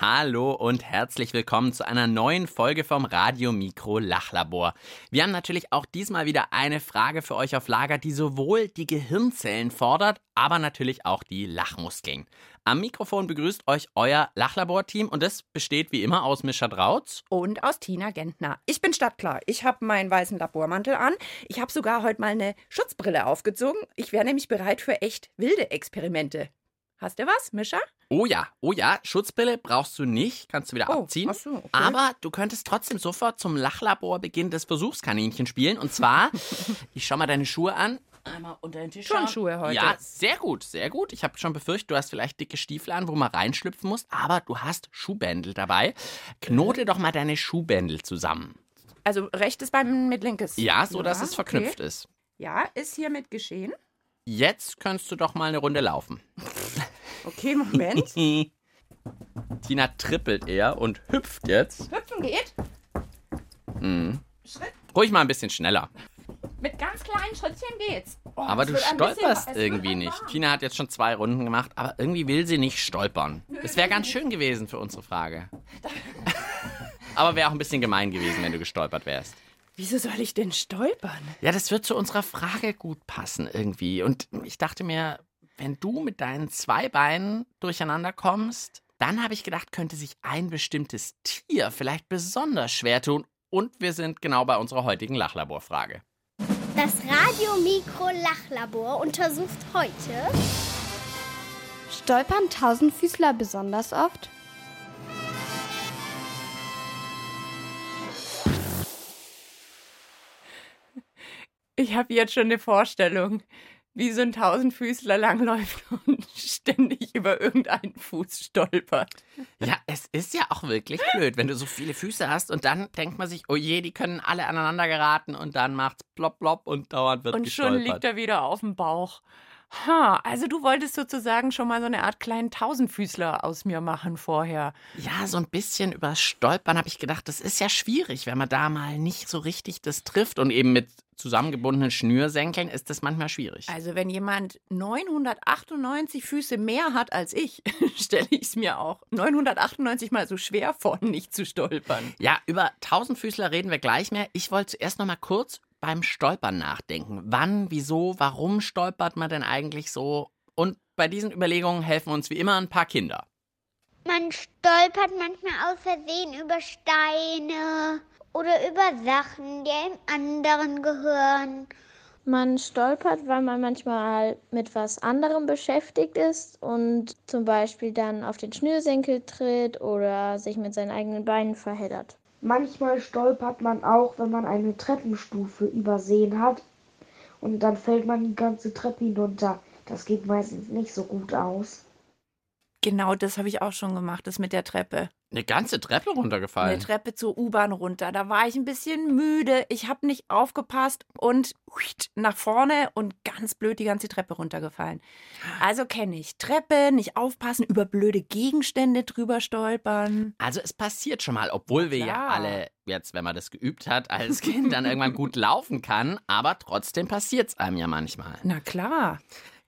Hallo und herzlich willkommen zu einer neuen Folge vom Radio Mikro Lachlabor. Wir haben natürlich auch diesmal wieder eine Frage für euch auf Lager, die sowohl die Gehirnzellen fordert, aber natürlich auch die Lachmuskeln. Am Mikrofon begrüßt euch euer Lachlabor-Team und das besteht wie immer aus Mischa Drautz und aus Tina Gentner. Ich bin startklar. Ich habe meinen weißen Labormantel an. Ich habe sogar heute mal eine Schutzbrille aufgezogen. Ich wäre nämlich bereit für echt wilde Experimente. Hast du was, Mischa? Oh ja, oh ja, Schutzbrille brauchst du nicht, kannst du wieder Oh, abziehen. ach so, okay. Aber du könntest trotzdem sofort zum Lachlaborbeginn des Versuchskaninchen spielen. Und zwar, ich schau mal deine Schuhe an. Einmal unter den Tisch. schauen. Turnschuhe heute. Ja, sehr gut, sehr gut. Ich habe schon befürchtet, du hast vielleicht dicke Stiefel an, wo man reinschlüpfen muss. Aber du hast Schuhbändel dabei. Knote doch mal deine Schuhbändel zusammen. Also rechtes Bein mit linkes. Ja, so dass Ja, es verknüpft okay. ist. Ja, ist hiermit geschehen. Jetzt könntest du doch mal eine Runde laufen. Okay, Moment. Tina trippelt eher und hüpft jetzt. Hüpfen geht. Schritt. Ruhig mal ein bisschen schneller. Mit ganz kleinen Schrittchen geht's. Oh, Aber du bisschen- stolperst irgendwie nicht. warm. Tina hat jetzt schon zwei Runden gemacht, aber irgendwie will sie nicht stolpern. Das wäre ganz schön gewesen für unsere Frage. aber wäre auch ein bisschen gemein gewesen, wenn du gestolpert wärst. Wieso soll ich denn stolpern? Ja, das wird zu unserer Frage gut passen irgendwie. Und ich dachte mir, wenn du mit deinen zwei Beinen durcheinander kommst, dann habe ich gedacht, könnte sich ein bestimmtes Tier vielleicht besonders schwer tun. Und wir sind genau bei unserer heutigen Lachlaborfrage. Das Radio Mikro Lachlabor untersucht heute Stolpern Tausendfüßler besonders oft? Ich habe jetzt schon eine Vorstellung, wie so ein Tausendfüßler langläuft und ständig über irgendeinen Fuß stolpert. Ja, es ist ja auch wirklich blöd, wenn du so viele Füße hast und dann denkt man sich, oh je, die können alle aneinander geraten und dann macht's plopp plopp und dauernd wird Und schon gestolpert. liegt er wieder auf dem Bauch. Ha, also du wolltest sozusagen schon mal so eine Art kleinen Tausendfüßler aus mir machen vorher. Ja, so ein bisschen über Stolpern habe ich gedacht, das ist ja schwierig, wenn man da mal nicht so richtig das trifft und eben mit zusammengebundenen Schnürsenkeln ist das manchmal schwierig. Also wenn jemand 998 Füße mehr hat als ich, stelle ich es mir auch 998 mal so schwer vor, nicht zu stolpern. Ja, über Tausendfüßler reden wir gleich mehr. Ich wollte zuerst noch mal kurz beim Stolpern nachdenken. Wann, wieso, warum stolpert man denn eigentlich so? Und bei diesen Überlegungen helfen uns wie immer ein paar Kinder. Man stolpert manchmal aus Versehen über Steine oder über Sachen, die einem anderen gehören. Man stolpert, weil man manchmal mit was anderem beschäftigt ist und zum Beispiel dann auf den Schnürsenkel tritt oder sich mit seinen eigenen Beinen verheddert. Manchmal stolpert man auch, wenn man eine Treppenstufe übersehen hat und dann fällt man die ganze Treppe hinunter. Das geht meistens nicht so gut aus. Genau, das habe ich auch schon gemacht, das mit der Treppe. Eine ganze Treppe Eine runtergefallen. Treppe zur U-Bahn runter. Da war ich ein bisschen müde. Ich habe nicht aufgepasst und nach vorne und ganz blöd die ganze Treppe runtergefallen. Also kenne ich. Treppe, nicht aufpassen, über blöde Gegenstände drüber stolpern. Also es passiert schon mal, obwohl wir ja klar. alle jetzt, wenn man das geübt hat, als Kind dann irgendwann gut laufen kann, aber trotzdem passiert es einem ja manchmal. Na klar.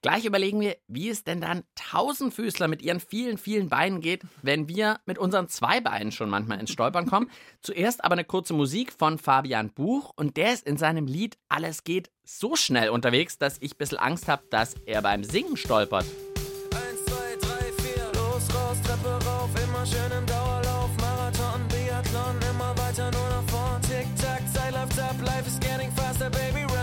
Gleich überlegen wir, wie es denn dann Tausendfüßler mit ihren vielen, vielen Beinen geht, wenn wir mit unseren zwei Beinen schon manchmal ins Stolpern kommen. Zuerst aber eine kurze Musik von Fabian Buch und der ist in seinem Lied Alles geht so schnell unterwegs, dass ich ein bisschen Angst habe, dass er beim Singen stolpert. Eins, zwei, drei, vier, los, raus, Treppe rauf, immer schön im Dauerlauf, Marathon, Biathlon, immer weiter nur nach. Tick, tack, Zeit läuft life is getting faster, baby,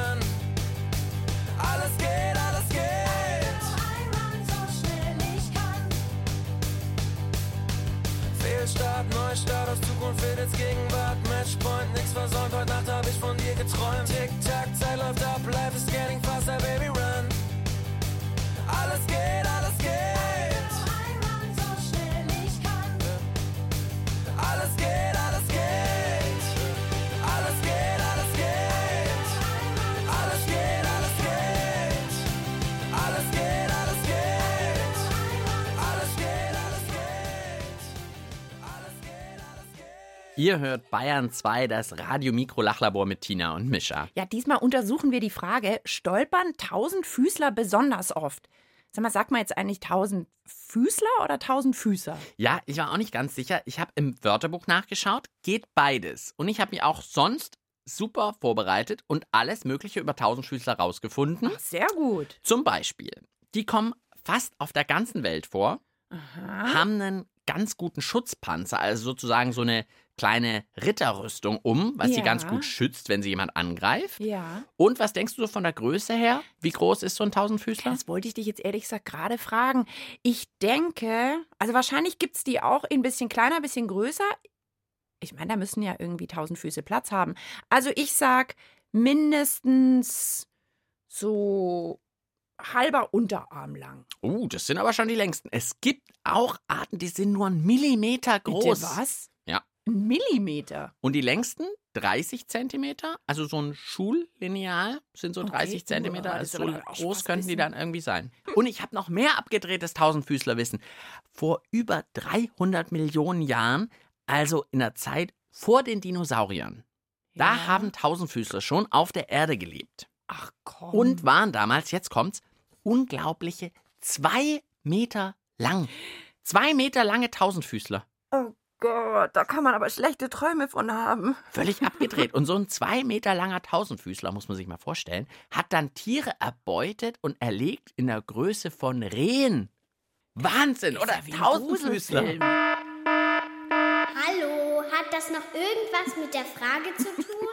Ihr hört Bayern 2, das Radio-Mikro-Lachlabor mit Tina und Mischa. Ja, diesmal untersuchen wir die Frage, stolpern Tausendfüßler besonders oft? Sag mal, sagt man jetzt eigentlich Tausendfüßler oder Tausendfüßer? Ja, ich war auch nicht ganz sicher. Ich habe im Wörterbuch nachgeschaut. Geht beides. Und ich habe mich auch sonst super vorbereitet und alles Mögliche über Tausendfüßler rausgefunden. Ach, sehr gut. Zum Beispiel, die kommen fast auf der ganzen Welt vor, Aha. haben einen ganz guten Schutzpanzer, also sozusagen so eine kleine Ritterrüstung um, was sie Ja. ganz gut schützt, wenn sie jemand angreift. Ja. Und was denkst du so von der Größe her? Wie groß ist so ein Tausendfüßler? Das wollte ich dich jetzt ehrlich gesagt gerade fragen. Ich denke, also wahrscheinlich gibt es die auch ein bisschen kleiner, ein bisschen größer. Ich meine, da müssen ja irgendwie tausend Füße Platz haben. Also ich sag mindestens so halber Unterarm lang. Uh, das sind aber schon die längsten. Es gibt auch Arten, die sind nur einen Millimeter groß. Bitte was? Ein Millimeter. Und die längsten 30 Zentimeter, also so ein Schullineal sind so Okay. 30 Zentimeter. Also so groß könnten die wissen. dann irgendwie sein. Und ich habe noch mehr abgedrehtes Tausendfüßlerwissen. Vor über 300 Millionen Jahren, also in der Zeit vor den Dinosauriern, da Ja. haben Tausendfüßler schon auf der Erde gelebt. Ach komm. Und waren damals, jetzt kommt's, unglaubliche zwei Meter lang. Zwei Meter lange Tausendfüßler. Oh Gott, da kann man aber schlechte Träume von haben. Völlig abgedreht. Und so ein zwei Meter langer Tausendfüßler, muss man sich mal vorstellen, hat dann Tiere erbeutet und erlegt in der Größe von Rehen. Wahnsinn, oder? ja wie Tausendfüßler. Hallo, hat das noch irgendwas mit der Frage zu tun?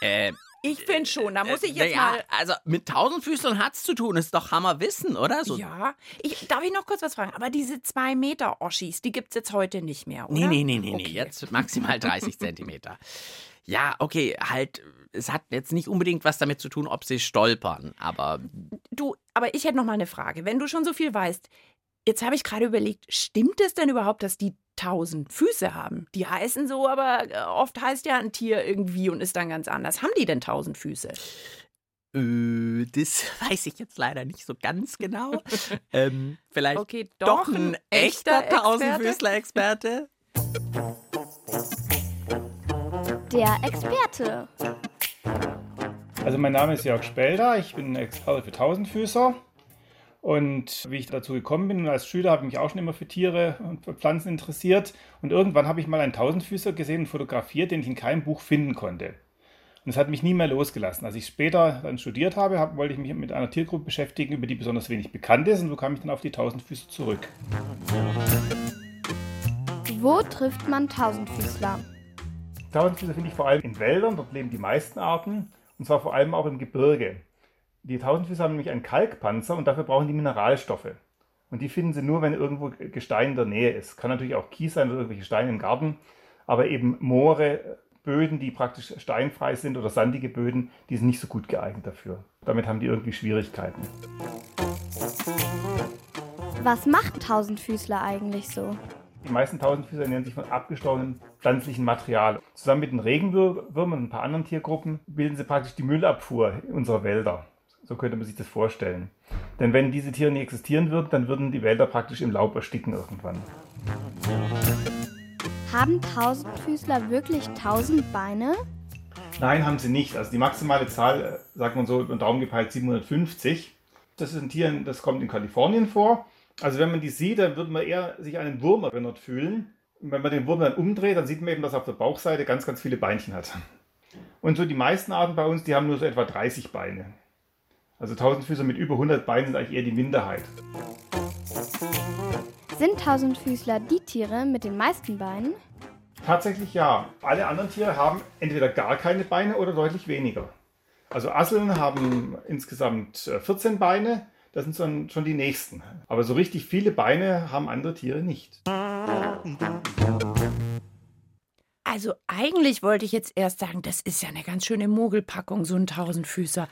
Äh, Ich finde schon, da muss ich jetzt ja, mal. Also mit Tausendfüßlern hat's zu tun, ist doch Hammerwissen, oder? So, Ja, ich, darf ich noch kurz was fragen? Aber diese zwei Meter Oschis, die gibt es jetzt heute nicht mehr, oder? Nee, nee, nee, nee, nee. Okay. Jetzt maximal 30 Zentimeter. Ja, okay, halt, es hat jetzt nicht unbedingt was damit zu tun, ob sie stolpern, aber Du, aber ich hätte noch mal eine Frage. Wenn du schon so viel weißt, jetzt habe ich gerade überlegt, stimmt es denn überhaupt, dass die tausend Füße haben? Die heißen so, aber äh, oft heißt ja ein Tier irgendwie und ist dann ganz anders. Haben die denn tausend Füße? äh, das weiß ich jetzt leider nicht so ganz genau. ähm, vielleicht Okay, doch ein echter Experte? Tausendfüßler-Experte? Der Experte. Also mein Name ist Jörg Spelder, ich bin Experte für Tausendfüßer. Und wie ich dazu gekommen bin, als Schüler habe ich mich auch schon immer für Tiere und für Pflanzen interessiert. Und irgendwann habe ich mal einen Tausendfüßer gesehen und fotografiert, den ich in keinem Buch finden konnte. Und es hat mich nie mehr losgelassen. Als ich später dann studiert habe, hab, wollte ich mich mit einer Tiergruppe beschäftigen, über die besonders wenig bekannt ist. Und so kam ich dann auf die Tausendfüßer zurück. Wo trifft man Tausendfüßler? Tausendfüßer finde ich vor allem in Wäldern, dort leben die meisten Arten. Und zwar vor allem auch im Gebirge. Die Tausendfüßer haben nämlich einen Kalkpanzer und dafür brauchen die Mineralstoffe. Und die finden sie nur, wenn irgendwo Gestein in der Nähe ist. Kann natürlich auch Kies sein oder irgendwelche Steine im Garten, aber eben Moore, Böden, die praktisch steinfrei sind oder sandige Böden, die sind nicht so gut geeignet dafür. Damit haben die irgendwie Schwierigkeiten. Was macht Tausendfüßler eigentlich so? Die meisten Tausendfüßer ernähren sich von abgestorbenem pflanzlichen Material. Zusammen mit den Regenwürmern und ein paar anderen Tiergruppen bilden sie praktisch die Müllabfuhr unserer Wälder. So könnte man sich das vorstellen. Denn wenn diese Tiere nicht existieren würden, dann würden die Wälder praktisch im Laub ersticken irgendwann. Haben Tausendfüßler wirklich tausend Beine? Nein, haben sie nicht. Also die maximale Zahl, äh, sagt man so, über den Daumen gepeilt 750. Das ist ein Tier, das kommt in Kalifornien vor. Also wenn man die sieht, dann würde man eher sich an einen Wurm erinnert fühlen. Und wenn man den Wurm dann umdreht, dann sieht man eben, dass er auf der Bauchseite ganz, ganz viele Beinchen hat. Und so die meisten Arten bei uns, die haben nur so etwa 30 Beine. Also Tausendfüßer mit über 100 Beinen sind eigentlich eher die Minderheit. Sind Tausendfüßler die Tiere mit den meisten Beinen? Tatsächlich ja. Alle anderen Tiere haben entweder gar keine Beine oder deutlich weniger. Also Asseln haben insgesamt äh, 14 Beine, das sind schon, schon die nächsten. Aber so richtig viele Beine haben andere Tiere nicht. Also eigentlich wollte ich jetzt erst sagen, das ist ja eine ganz schöne Mogelpackung, so ein Tausendfüßer.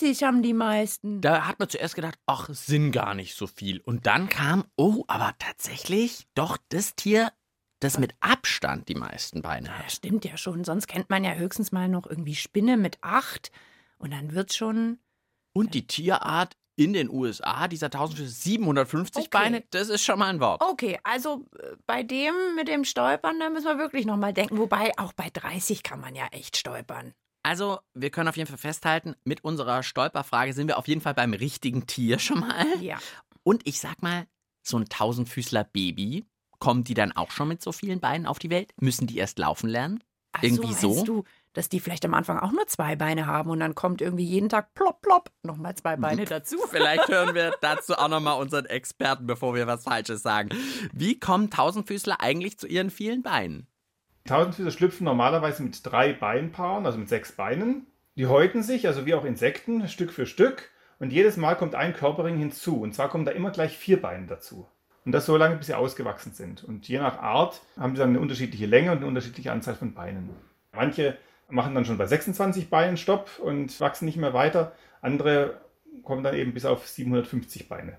30 haben die meisten. Da hat man zuerst gedacht, ach, sind gar nicht so viel. Und dann kam, oh, aber tatsächlich doch das Tier, das mit Abstand die meisten Beine Ja, hat. stimmt ja schon. Sonst kennt man ja höchstens mal noch irgendwie Spinne mit acht. Und dann wird's schon. Und die Tierart, in den USA, dieser 1000 750 Okay. Beine, das ist schon mal ein Wort. Okay, also äh, bei dem mit dem Stolpern, da müssen wir wirklich nochmal denken. Wobei auch bei 30 kann man ja echt stolpern. Also, wir können auf jeden Fall festhalten, mit unserer Stolperfrage sind wir auf jeden Fall beim richtigen Tier schon mal. Ja. Und ich sag mal, so ein tausendfüßler Baby, kommen die dann auch schon mit so vielen Beinen auf die Welt? Müssen die erst laufen lernen? Ach Irgendwie so. so? meinst Du, dass die vielleicht am Anfang auch nur zwei Beine haben und dann kommt irgendwie jeden Tag plopp, plopp, nochmal zwei Beine dazu. Vielleicht hören wir dazu auch nochmal unseren Experten, bevor wir was Falsches sagen. Wie kommen Tausendfüßler eigentlich zu ihren vielen Beinen? Tausendfüßer schlüpfen normalerweise mit drei Beinpaaren, also mit sechs Beinen. Die häuten sich, also wie auch Insekten, Stück für Stück. Und jedes Mal kommt ein Körperring hinzu. Und zwar kommen da immer gleich vier Beine dazu. Und das so lange, bis sie ausgewachsen sind. Und je nach Art haben sie dann eine unterschiedliche Länge und eine unterschiedliche Anzahl von Beinen. Manche machen dann schon bei 26 Beinen Stopp und wachsen nicht mehr weiter. Andere kommen dann eben bis auf 750 Beine.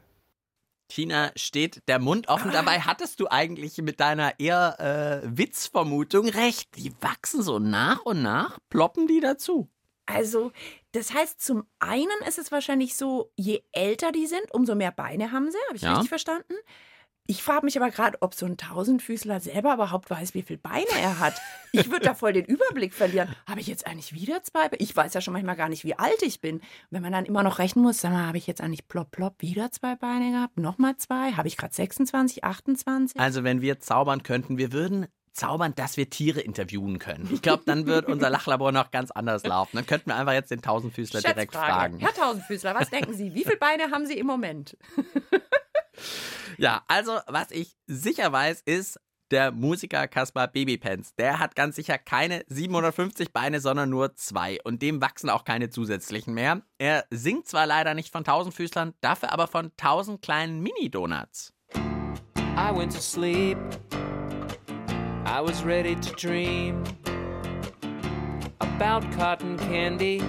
Tina, steht der Mund offen. Dabei hattest du eigentlich mit deiner eher äh, Witzvermutung recht. Die wachsen so nach und nach, ploppen die dazu. Also, das heißt, zum einen ist es wahrscheinlich so, je älter die sind, umso mehr Beine haben sie. Habe ich Ja. richtig verstanden? Ich frage mich aber gerade, ob so ein Tausendfüßler selber überhaupt weiß, wie viele Beine er hat. Ich würde da voll den Überblick verlieren. Habe ich jetzt eigentlich wieder zwei? Be- Ich weiß ja schon manchmal gar nicht, wie alt ich bin. Wenn man dann immer noch rechnen muss, sag mal, habe ich jetzt eigentlich plopp, plopp wieder zwei Beine gehabt? Nochmal zwei? Habe ich gerade 26, 28? Also, wenn wir zaubern könnten, wir würden zaubern, dass wir Tiere interviewen können. Ich glaube, dann wird unser Lachlabor noch ganz anders laufen. Dann könnten wir einfach jetzt den Tausendfüßler direkt fragen. Herr Tausendfüßler, was denken Sie? Wie viele Beine haben Sie im Moment? Ja, also was ich sicher weiß, ist der Musiker Kaspar Babypants. Der hat ganz sicher keine 750 Beine, sondern nur zwei. Und dem wachsen auch keine zusätzlichen mehr. Er singt zwar leider nicht von Tausendfüßlern, dafür aber von tausend kleinen Mini-Donuts. I went to sleep. I was ready to dream about cotton candy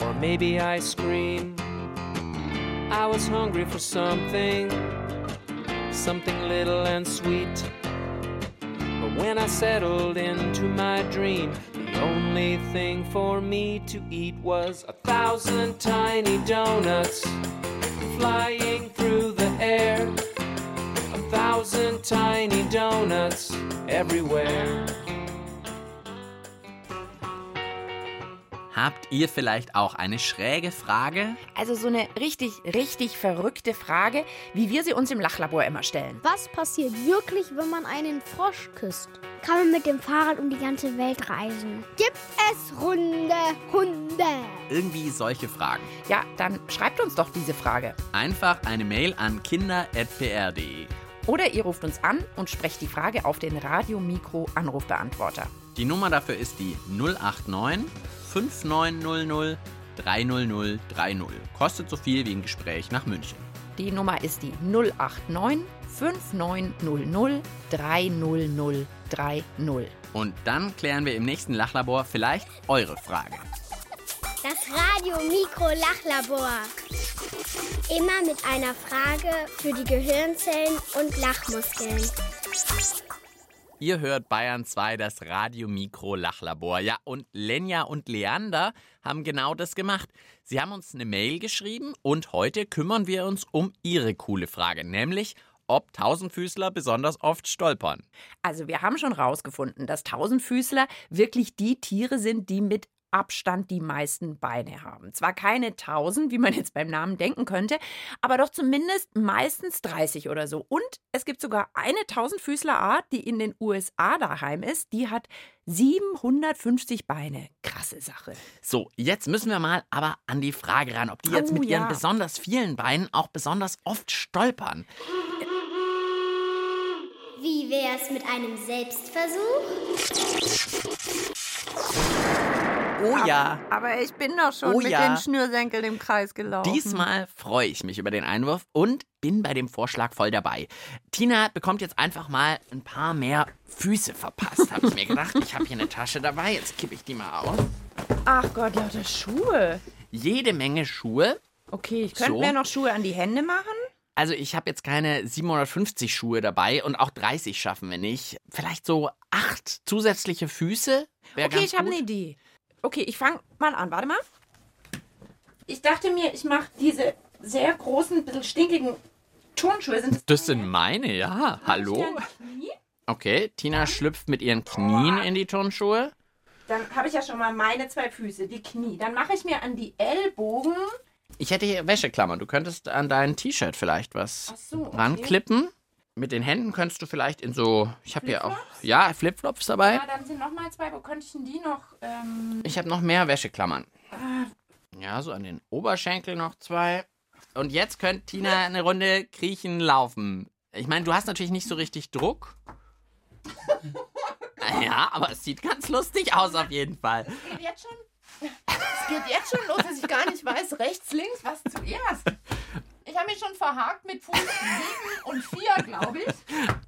or maybe ice cream. I was hungry for something, something little and sweet. But when I settled into my dream, the only thing for me to eat was a thousand tiny donuts flying through the air. A thousand tiny donuts everywhere. Habt ihr vielleicht auch eine schräge Frage? Also so eine richtig, richtig verrückte Frage, wie wir sie uns im Lachlabor immer stellen. Was passiert wirklich, wenn man einen Frosch küsst? Kann man mit dem Fahrrad um die ganze Welt reisen? Gibt es runde Hunde? Irgendwie solche Fragen. Ja, dann schreibt uns doch diese Frage. Einfach eine Mail an kinder.pr.de. Oder ihr ruft uns an und sprecht die Frage auf den Radio Mikro Anrufbeantworter. Die Nummer dafür ist die 089 5900 30030. Kostet so viel wie ein Gespräch nach München. Die Nummer ist die 089 5900 30030. Und dann klären wir im nächsten Lachlabor vielleicht eure Frage. Das Radio Mikro Lachlabor. Immer mit einer Frage für die Gehirnzellen und Lachmuskeln. Ihr hört Bayern 2, das Radio Mikro Lachlabor. Ja, und Lenja und Leander haben genau das gemacht. Sie haben uns eine Mail geschrieben und heute kümmern wir uns um ihre coole Frage, nämlich ob Tausendfüßler besonders oft stolpern. Also wir haben schon rausgefunden, dass Tausendfüßler wirklich die Tiere sind, die mit Abstand die meisten Beine haben. Zwar keine tausend, wie man jetzt beim Namen denken könnte, aber doch zumindest meistens 30 oder so. Und es gibt sogar eine Tausendfüßlerart, die in den USA daheim ist, die hat 750 Beine. Krasse Sache. So, jetzt müssen wir mal aber an die Frage ran, ob die jetzt Oh, mit ihren ja. besonders vielen Beinen auch besonders oft stolpern. Wie wär's mit einem Selbstversuch? Oh ja. Aber ich bin doch schon Oh mit ja. den Schnürsenkeln im Kreis gelaufen. Diesmal freue ich mich über den Einwurf und bin bei dem Vorschlag voll dabei. Tina bekommt jetzt einfach mal ein paar mehr Füße verpasst, habe ich mir gedacht. Ich habe hier eine Tasche dabei, jetzt kippe ich die mal aus. Ach Gott, lauter Schuhe. Jede Menge Schuhe. Okay, ich könnte So. mir noch Schuhe an die Hände machen. Also ich habe jetzt keine 750 Schuhe dabei und auch 30 schaffen wir nicht. Vielleicht so acht zusätzliche Füße. Okay, ganz ich habe eine Idee. Okay, ich fange mal an. Warte mal. Ich dachte mir, ich mache diese sehr großen, bisschen stinkigen Turnschuhe. Sind das, Das sind meine, ja. Hallo? Okay, Tina schlüpft mit ihren Knien in die Turnschuhe. Dann habe ich ja schon mal meine zwei Füße, die Knie. Dann mache ich mir an die Ellbogen. Ich hätte hier Wäscheklammern. Du könntest an dein T-Shirt vielleicht was so, okay. ranklippen. Mit den Händen könntest du vielleicht in so. Ich habe hier auch. Ja, Flipflops dabei. Ja, dann sind noch mal zwei. Wo könnte ich denn die noch? Ähm, Ich habe noch mehr Wäscheklammern. Ja, so an den Oberschenkel noch zwei. Und jetzt könnte Tina eine Runde kriechen, laufen. Ich meine, du hast natürlich nicht so richtig Druck. Ja, aber es sieht ganz lustig aus auf jeden Fall. geht jetzt schon? Es geht jetzt schon los, dass ich gar nicht weiß, rechts, links, was zuerst. Ich habe mich schon verhakt mit Fuß 7 und 4, glaube ich.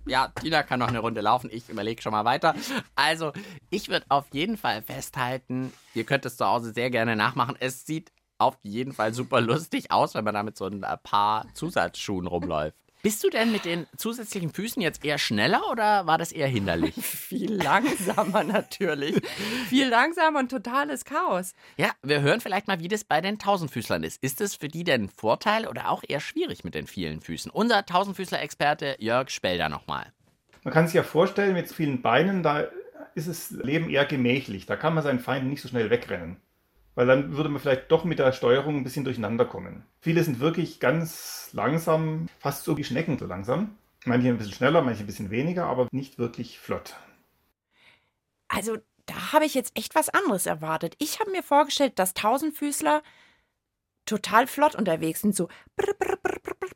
Ja, Tina kann noch eine Runde laufen. Ich überlege schon mal weiter. Also, ich würde auf jeden Fall festhalten, ihr könnt es zu Hause sehr gerne nachmachen. Es sieht auf jeden Fall super lustig aus, wenn man da mit so ein paar Zusatzschuhen rumläuft. Bist du denn mit den zusätzlichen Füßen jetzt eher schneller oder war das eher hinderlich? Viel langsamer natürlich. Viel langsamer und totales Chaos. Ja, wir hören vielleicht mal, wie das bei den Tausendfüßlern ist. Ist es für die denn ein Vorteil oder auch eher schwierig mit den vielen Füßen? Unser Tausendfüßler-Experte Jörg Spelder nochmal. Man kann sich ja vorstellen, mit so vielen Beinen, da ist das Leben eher gemächlich. Da kann man seinen Feinden nicht so schnell wegrennen. Weil dann würde man vielleicht doch mit der Steuerung ein bisschen durcheinander kommen. Viele sind wirklich ganz langsam, fast so wie Schnecken so langsam. Manche ein bisschen schneller, manche ein bisschen weniger, aber nicht wirklich flott. Also, da habe ich jetzt echt was anderes erwartet. Ich habe mir vorgestellt, dass Tausendfüßler total flott unterwegs sind. So. brr, brr, brr, brr, brr.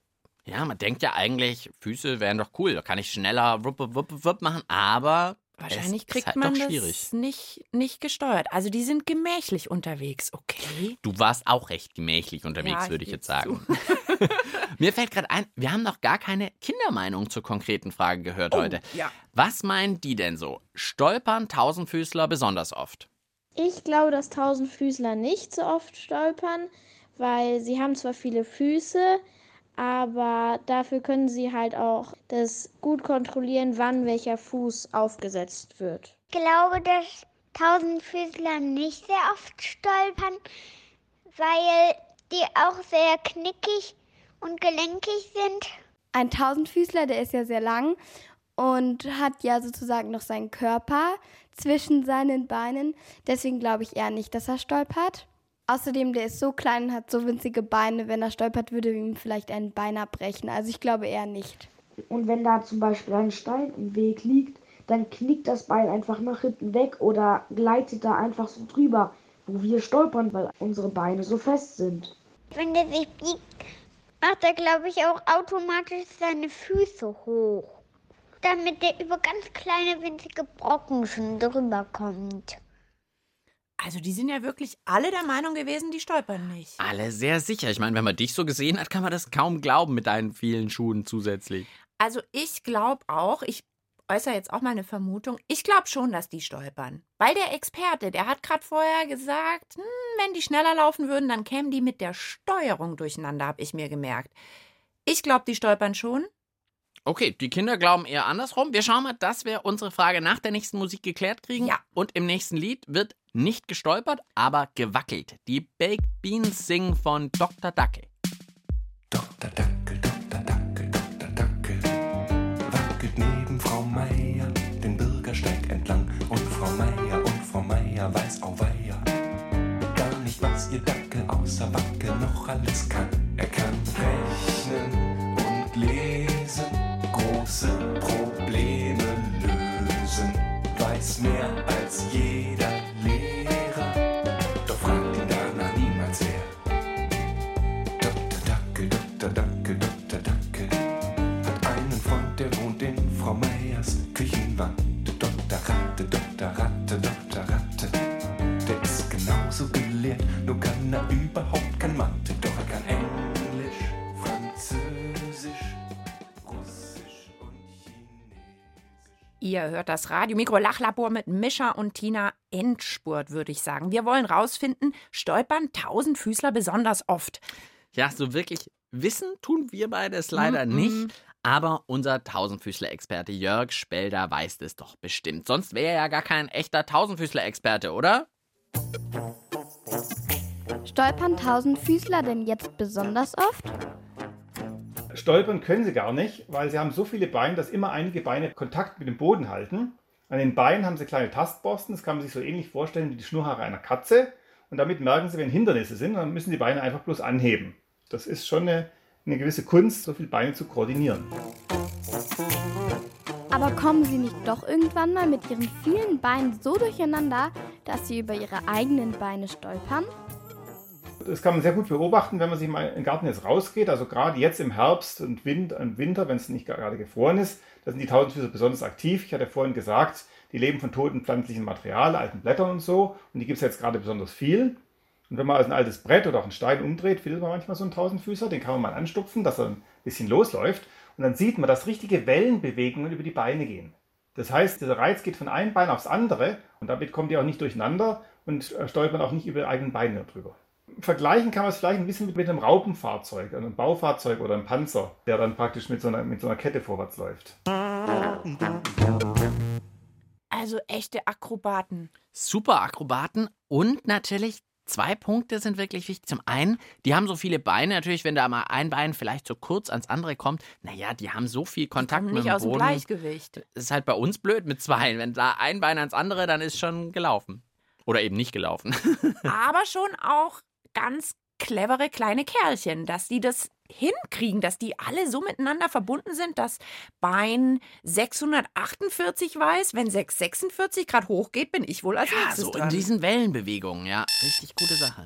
Ja, man denkt ja eigentlich, Füße wären doch cool. Da kann ich schneller wupp, wupp, wupp, wupp machen, aber Wahrscheinlich es kriegt halt man das nicht, nicht gesteuert. Also, die sind gemächlich unterwegs, okay? Du warst auch recht gemächlich unterwegs, Ja, würde ich jetzt sagen. Mir fällt gerade ein, wir haben noch gar keine Kindermeinung zur konkreten Frage gehört heute. Oh, ja. Was meinen die denn so? Stolpern Tausendfüßler besonders oft? Ich glaube, dass Tausendfüßler nicht so oft stolpern, weil sie haben zwar viele Füße, aber dafür können sie halt auch das gut kontrollieren, wann welcher Fuß aufgesetzt wird. Ich glaube, dass Tausendfüßler nicht sehr oft stolpern, weil die auch sehr knickig und gelenkig sind. Ein Tausendfüßler, der ist ja sehr lang und hat ja sozusagen noch seinen Körper zwischen seinen Beinen. Deswegen glaube ich eher nicht, dass er stolpert. Außerdem, der ist so klein und hat so winzige Beine. Wenn er stolpert, würde ihm vielleicht ein Bein abbrechen. Also ich glaube eher nicht. Und wenn da zum Beispiel ein Stein im Weg liegt, dann knickt das Bein einfach nach hinten weg oder gleitet da einfach so drüber, wo wir stolpern, weil unsere Beine so fest sind. Wenn der sich biegt, macht er, glaube ich, auch automatisch seine Füße hoch. Damit er über ganz kleine, winzige Brocken schon drüber kommt. Also, die sind ja wirklich alle der Meinung gewesen, die stolpern nicht. Alle sehr sicher. Ich meine, wenn man dich so gesehen hat, kann man das kaum glauben mit deinen vielen Schuhen zusätzlich. Also, ich glaube auch, ich äußere jetzt auch mal eine Vermutung, ich glaube schon, dass die stolpern. Weil der Experte, der hat gerade vorher gesagt, hm, wenn die schneller laufen würden, dann kämen die mit der Steuerung durcheinander, habe ich mir gemerkt. Ich glaube, die stolpern schon. Okay, die Kinder glauben eher andersrum. Wir schauen mal, dass wir unsere Frage nach der nächsten Musik geklärt kriegen. Ja. Und im nächsten Lied wird nicht gestolpert, aber gewackelt. Die Baked Beans singen von Dr. Dacke. Dr. Dackel, Dr. Dackel, Dr. Dackel wackelt neben Frau Meier den Bürgersteig entlang. Und Frau Meier und Frau Meier weiß auweia gar nicht, was ihr Dackel außer Wackel noch alles kann. Er kann rechnen Ihr hört das Radio Mikro Lachlabor mit Mischa und Tina Endspurt, würde ich sagen. Wir wollen rausfinden, stolpern Tausendfüßler besonders oft. Ja, so wirklich wissen tun wir beide es leider Mhm. nicht. Aber unser Tausendfüßler-Experte Jörg Spelder weiß es doch bestimmt. Sonst wäre er ja gar kein echter Tausendfüßler-Experte, oder? Stolpern Tausendfüßler denn jetzt besonders oft? Stolpern können sie gar nicht, weil sie haben so viele Beine, dass immer einige Beine Kontakt mit dem Boden halten. An den Beinen haben sie kleine Tastborsten, das kann man sich so ähnlich vorstellen wie die Schnurrhaare einer Katze. Und damit merken sie, wenn Hindernisse sind, dann müssen die Beine einfach bloß anheben. Das ist schon eine, eine gewisse Kunst, so viele Beine zu koordinieren. Aber kommen sie nicht doch irgendwann mal mit ihren vielen Beinen so durcheinander, dass sie über ihre eigenen Beine stolpern? Das kann man sehr gut beobachten, wenn man sich mal im Garten jetzt rausgeht. Also gerade jetzt im Herbst und Winter, wenn es nicht gerade gefroren ist, da sind die Tausendfüßer besonders aktiv. Ich hatte vorhin gesagt, die leben von totem pflanzlichen Material, alten Blättern und so. Und die gibt es jetzt gerade besonders viel. Und wenn man also ein altes Brett oder auch einen Stein umdreht, findet man manchmal so einen Tausendfüßer. Den kann man mal anstupfen, dass er ein bisschen losläuft. Und dann sieht man, dass richtige Wellenbewegungen über die Beine gehen. Das heißt, dieser Reiz geht von einem Bein aufs andere und damit kommt ihr auch nicht durcheinander und stolpert auch nicht über eigenen Beine drüber. Vergleichen kann man es vielleicht ein bisschen mit, einem Raupenfahrzeug, einem Baufahrzeug oder einem Panzer, der dann praktisch mit so einer, mit so einer Kette vorwärts läuft. Also echte Akrobaten. Super Akrobaten und natürlich zwei Punkte sind wirklich wichtig. Zum einen, die haben so viele Beine. Natürlich, wenn da mal ein Bein vielleicht so kurz ans andere kommt, naja, die haben so viel Kontakt mit nicht dem aus dem Boden. Gleichgewicht. Das ist halt bei uns blöd mit zwei. Wenn da ein Bein ans andere, dann ist schon gelaufen. Oder eben nicht gelaufen. Aber schon auch ganz clevere kleine Kerlchen, dass die das hinkriegen, dass die alle so miteinander verbunden sind, dass Bein 648 weiß, wenn 646 Grad hochgeht, bin ich wohl als ja, nächstes so in dran. diesen Wellenbewegungen. Ja, richtig gute Sache.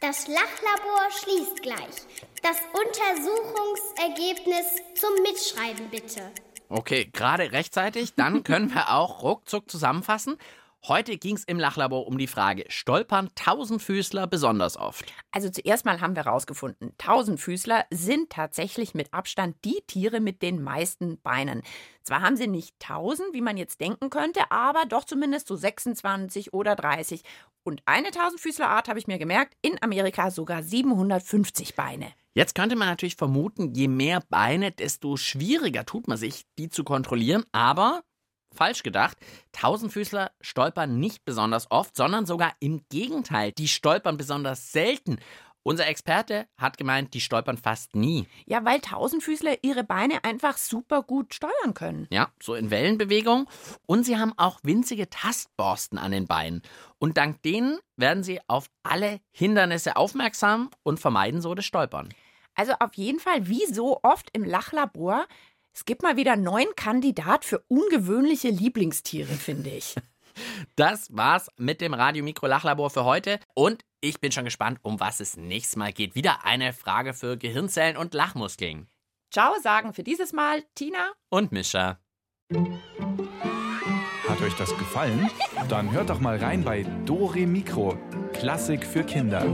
Das Lachlabor schließt gleich. Das Untersuchungsergebnis zum Mitschreiben bitte. Okay, gerade rechtzeitig. Dann können wir auch ruckzuck zusammenfassen. Heute ging es im Lachlabor um die Frage, stolpern Tausendfüßler besonders oft? Also zuerst mal haben wir herausgefunden, Tausendfüßler sind tatsächlich mit Abstand die Tiere mit den meisten Beinen. Zwar haben sie nicht tausend, wie man jetzt denken könnte, aber doch zumindest so 26 oder 30. Und eine Tausendfüßlerart habe ich mir gemerkt, in Amerika sogar 750 Beine. Jetzt könnte man natürlich vermuten, je mehr Beine, desto schwieriger tut man sich, die zu kontrollieren. Aber falsch gedacht, Tausendfüßler stolpern nicht besonders oft, sondern sogar im Gegenteil, die stolpern besonders selten. Unser Experte hat gemeint, die stolpern fast nie. Ja, weil Tausendfüßler ihre Beine einfach super gut steuern können. Ja, so in Wellenbewegung. Und sie haben auch winzige Tastborsten an den Beinen. Und dank denen werden sie auf alle Hindernisse aufmerksam und vermeiden so das Stolpern. Also auf jeden Fall, wie so oft im Lachlabor, es gibt mal wieder einen neuen Kandidat für ungewöhnliche Lieblingstiere, finde ich. Das war's mit dem Radio Mikro Lachlabor für heute. Und ich bin schon gespannt, um was es nächstes Mal geht. Wieder eine Frage für Gehirnzellen und Lachmuskeln. Ciao sagen für dieses Mal Tina Und Mischa. Hat euch das gefallen? Dann hört doch mal rein bei Dore Mikro. Klassik für Kinder.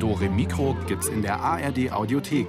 Dore Mikro gibt's in der ARD Audiothek